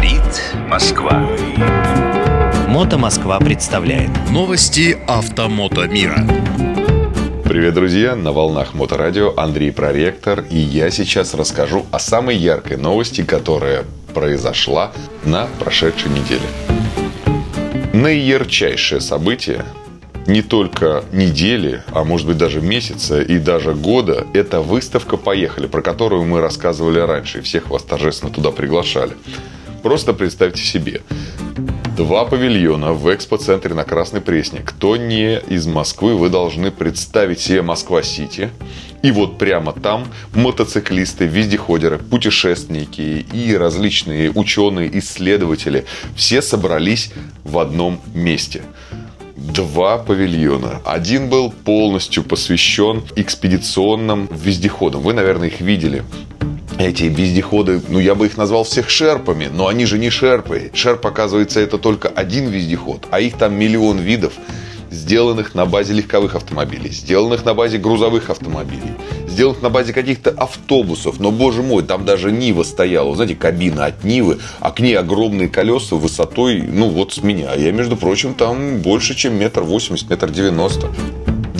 Говорит Москва. Мото Москва представляет Новости автомото мира. Привет, друзья! На волнах Моторадио Андрей Проректор, и я сейчас расскажу о самой яркой новости, которая произошла на прошедшей неделе. Наиярчайшее событие не только недели, а может быть даже месяца и даже года, это выставка «Поехали», про которую мы рассказывали раньше, и всех вас торжественно туда приглашали. Просто представьте себе, Два павильона в экспоцентре на Красной Пресне. Кто не из Москвы, вы должны представить себе Москва-Сити. И вот прямо там мотоциклисты, вездеходеры, путешественники и различные ученые, исследователи все собрались в одном месте два павильона. Один был полностью посвящен экспедиционным вездеходам. Вы, наверное, их видели эти вездеходы, ну я бы их назвал всех шерпами, но они же не шерпы. Шерп, оказывается, это только один вездеход, а их там миллион видов, сделанных на базе легковых автомобилей, сделанных на базе грузовых автомобилей, сделанных на базе каких-то автобусов. Но, боже мой, там даже Нива стояла, знаете, кабина от Нивы, а к ней огромные колеса высотой, ну вот с меня. Я, между прочим, там больше, чем метр восемьдесят, метр девяносто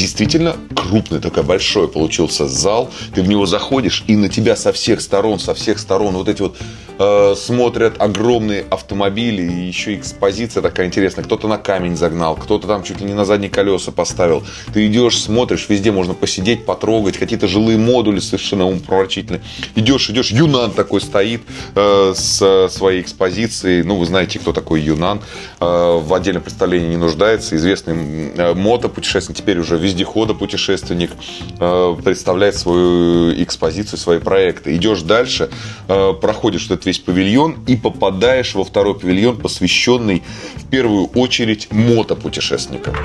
действительно крупный, такой большой получился зал. Ты в него заходишь, и на тебя со всех сторон, со всех сторон вот эти вот э, смотрят огромные автомобили, и еще экспозиция такая интересная. Кто-то на камень загнал, кто-то там чуть ли не на задние колеса поставил. Ты идешь, смотришь, везде можно посидеть, потрогать, какие-то жилые модули совершенно умопомрачительные. Идешь, идешь, Юнан такой стоит э, с своей экспозицией. Ну, вы знаете, кто такой Юнан. Э, в отдельном представлении не нуждается. Известный э, мотопутешественник, теперь уже вездехода путешественник, э, представляет свою экспозицию, свои проекты. Идешь дальше, э, проходишь этот весь павильон и попадаешь во второй павильон, посвященный в первую очередь мотопутешественникам.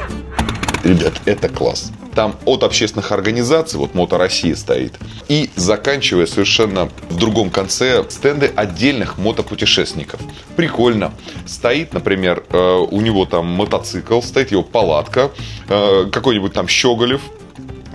Ребят, это класс. Там от общественных организаций, вот Мото Россия стоит, и заканчивая совершенно в другом конце стенды отдельных мотопутешественников. Прикольно. Стоит, например, э, у него там мотоцикл, стоит его палатка, э, какой-нибудь там Щеголев,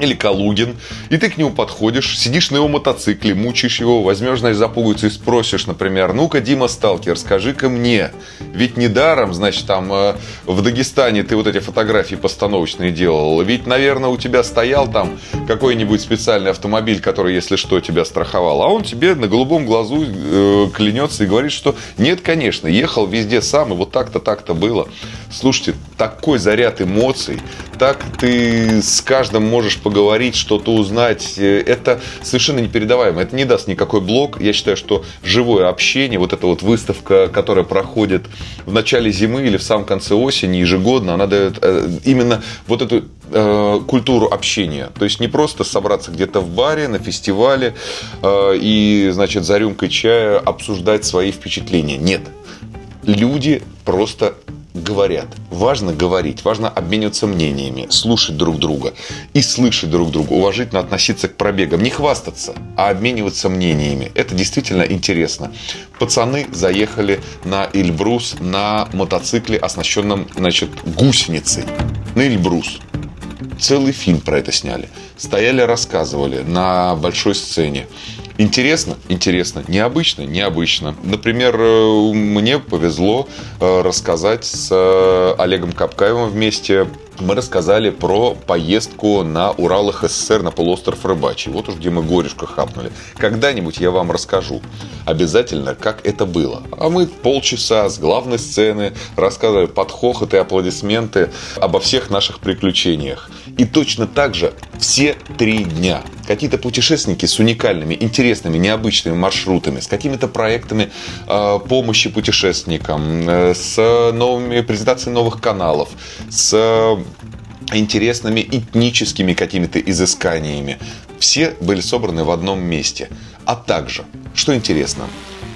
или Калугин, и ты к нему подходишь, сидишь на его мотоцикле, мучаешь его, возьмешь, значит, за пуговицу и спросишь, например, ну-ка, Дима Сталкер, скажи-ка мне, ведь недаром, значит, там э, в Дагестане ты вот эти фотографии постановочные делал, ведь, наверное, у тебя стоял там какой-нибудь специальный автомобиль, который, если что, тебя страховал, а он тебе на голубом глазу э, клянется и говорит, что нет, конечно, ехал везде сам, и вот так-то, так-то было. Слушайте, такой заряд эмоций, так ты с каждым можешь поговорить, что-то узнать. Э, это совершенно непередаваемо. Это не даст никакой блок. Я считаю, что живое общение, вот эта вот выставка, которая проходит в начале зимы или в самом конце осени ежегодно, она дает э, именно вот эту э, культуру общения. То есть не просто собраться где-то в баре, на фестивале и, значит, за рюмкой чая обсуждать свои впечатления. Нет. Люди просто говорят. Важно говорить, важно обмениваться мнениями, слушать друг друга и слышать друг друга, уважительно относиться к пробегам. Не хвастаться, а обмениваться мнениями. Это действительно интересно. Пацаны заехали на Эльбрус на мотоцикле, оснащенном значит, гусеницей. На Эльбрус. Целый фильм про это сняли. Стояли, рассказывали на большой сцене. Интересно? Интересно. Необычно? Необычно. Например, э, мне повезло э, рассказать с э, Олегом Капкаевым вместе мы рассказали про поездку на Урал СССР на полуостров Рыбачий. Вот уж где мы горюшка хапнули. Когда-нибудь я вам расскажу обязательно, как это было. А мы полчаса с главной сцены рассказывали под хохот и аплодисменты обо всех наших приключениях. И точно так же все три дня какие-то путешественники с уникальными, интересными, необычными маршрутами, с какими-то проектами э, помощи путешественникам, э, с новыми презентациями новых каналов, с интересными этническими какими-то изысканиями. Все были собраны в одном месте. А также, что интересно,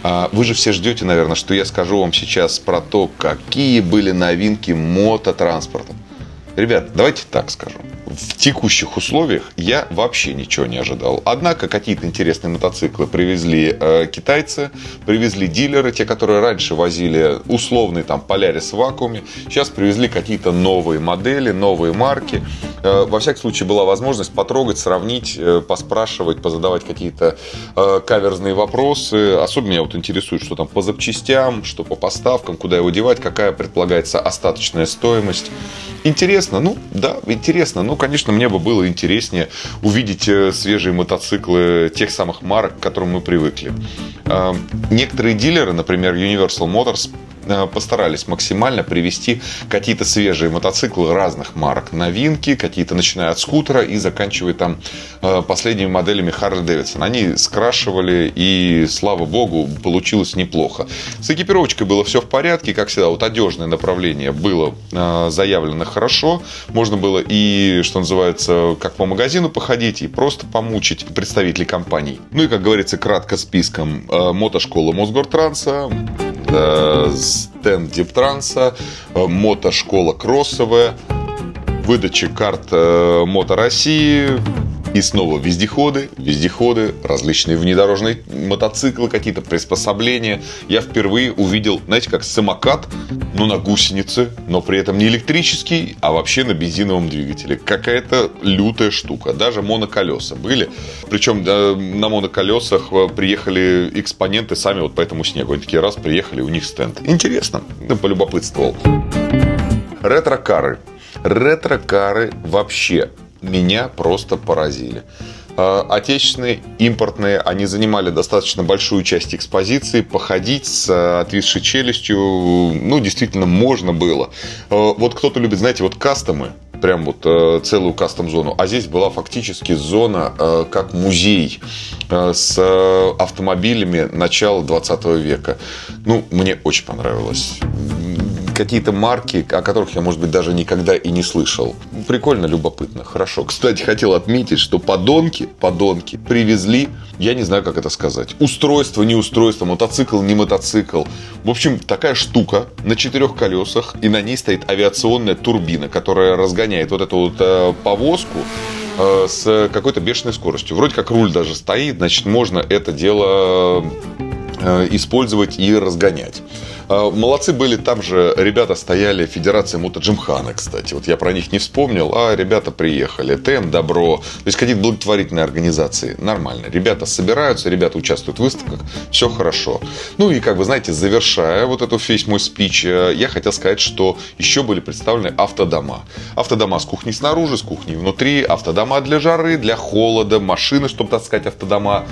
а, вы же все ждете, наверное, что я скажу вам сейчас про то, какие были новинки мототранспорта. Ребят, давайте так скажу. В текущих условиях я вообще ничего не ожидал. Однако какие-то интересные мотоциклы привезли э, китайцы, привезли дилеры, те, которые раньше возили условный там Polaris в вакууме, сейчас привезли какие-то новые модели, новые марки. Э, во всяком случае была возможность потрогать, сравнить, э, поспрашивать, позадавать какие-то э, каверзные вопросы. Особенно меня вот интересует, что там по запчастям, что по поставкам, куда его девать, какая предполагается остаточная стоимость. Интересно, ну да, интересно. Ну, конечно, мне бы было интереснее увидеть э, свежие мотоциклы тех самых марок, к которым мы привыкли. Э, некоторые дилеры, например, Universal Motors, постарались максимально привести какие-то свежие мотоциклы разных марок. Новинки, какие-то начиная от скутера и заканчивая там э, последними моделями Harley Davidson. Они скрашивали и, слава богу, получилось неплохо. С экипировочкой было все в порядке. Как всегда, вот одежное направление было э, заявлено хорошо. Можно было и, что называется, как по магазину походить и просто помучить представителей компаний. Ну и, как говорится, кратко списком. Мотошкола Мосгортранса, стенд Диптранса, э, мотошкола кроссовая, выдача карт э, Мото России, и снова вездеходы, вездеходы, различные внедорожные мотоциклы, какие-то приспособления. Я впервые увидел, знаете, как самокат, но на гусенице, но при этом не электрический, а вообще на бензиновом двигателе. Какая-то лютая штука. Даже моноколеса были. Причем на моноколесах э, приехали экспоненты сами вот по этому снегу. Они такие раз приехали, у них стенд. Интересно. Ну, полюбопытствовал. Ретро-кары. Ретро-кары вообще меня просто поразили. А, отечественные, импортные, они занимали достаточно большую часть экспозиции. Походить с отвисшей челюстью, ну, действительно, можно было. А, вот кто-то любит, знаете, вот кастомы, прям вот э, целую кастом-зону. А здесь была фактически зона э, как музей э, с автомобилями начала 20 века. Ну, мне очень понравилось какие-то марки, о которых я, может быть, даже никогда и не слышал. Прикольно, любопытно, хорошо. Кстати, хотел отметить, что подонки, подонки привезли, я не знаю, как это сказать, устройство, не устройство, мотоцикл, не мотоцикл. В общем, такая штука на четырех колесах, и на ней стоит авиационная турбина, которая разгоняет вот эту вот э, повозку э, с какой-то бешеной скоростью. Вроде как руль даже стоит, значит, можно это дело э, использовать и разгонять. А, молодцы были там же, ребята стояли, Федерация Мотоджимхана, кстати. Вот я про них не вспомнил, а ребята приехали. ТМ Добро. То есть какие-то благотворительные организации. Нормально. Ребята собираются, ребята участвуют в выставках. Все хорошо. Ну и, как вы знаете, завершая вот эту весь мой спич, э, я хотел сказать, что еще были представлены автодома. Автодома с кухней снаружи, с кухней внутри, автодома для жары, для холода, машины, чтобы таскать автодома.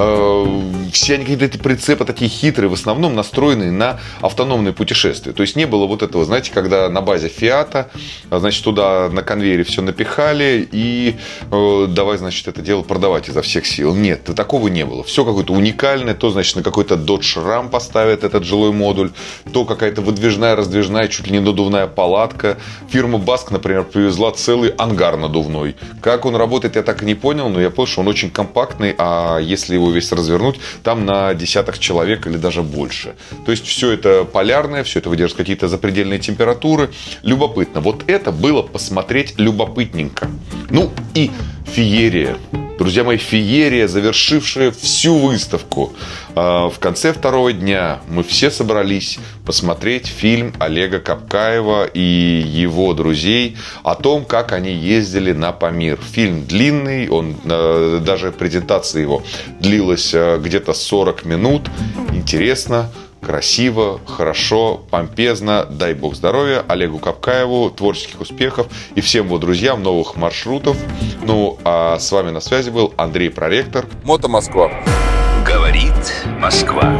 Э, все они какие-то эти прицепы такие хитрые, в основном настроенные на автономные путешествия. То есть не было вот этого, знаете, когда на базе Фиата, значит, туда на конвейере все напихали и э, давай, значит, это дело продавать изо всех сил. Нет, такого не было. Все какое-то уникальное, то, значит, на какой-то Dodge Ram поставят этот жилой модуль, то какая-то выдвижная, раздвижная, чуть ли не надувная палатка. Фирма Баск, например, привезла целый ангар надувной. Как он работает, я так и не понял, но я понял, что он очень компактный, а если его весь развернуть, там на десяток человек или даже больше. То есть все это полярное, все это выдерживает какие-то запредельные температуры. Любопытно. Вот это было посмотреть любопытненько. Ну и феерия. Друзья мои, феерия, завершившая всю выставку. А, в конце второго дня мы все собрались посмотреть фильм Олега Капкаева и его друзей о том, как они ездили на Памир. Фильм длинный, он, а, даже презентация его длилась а, где-то 40 минут. Интересно, красиво, хорошо, помпезно. Дай бог здоровья Олегу Капкаеву, творческих успехов и всем его друзьям новых маршрутов. Ну, а с вами на связи был Андрей Проректор. Мото Москва. Говорит Москва.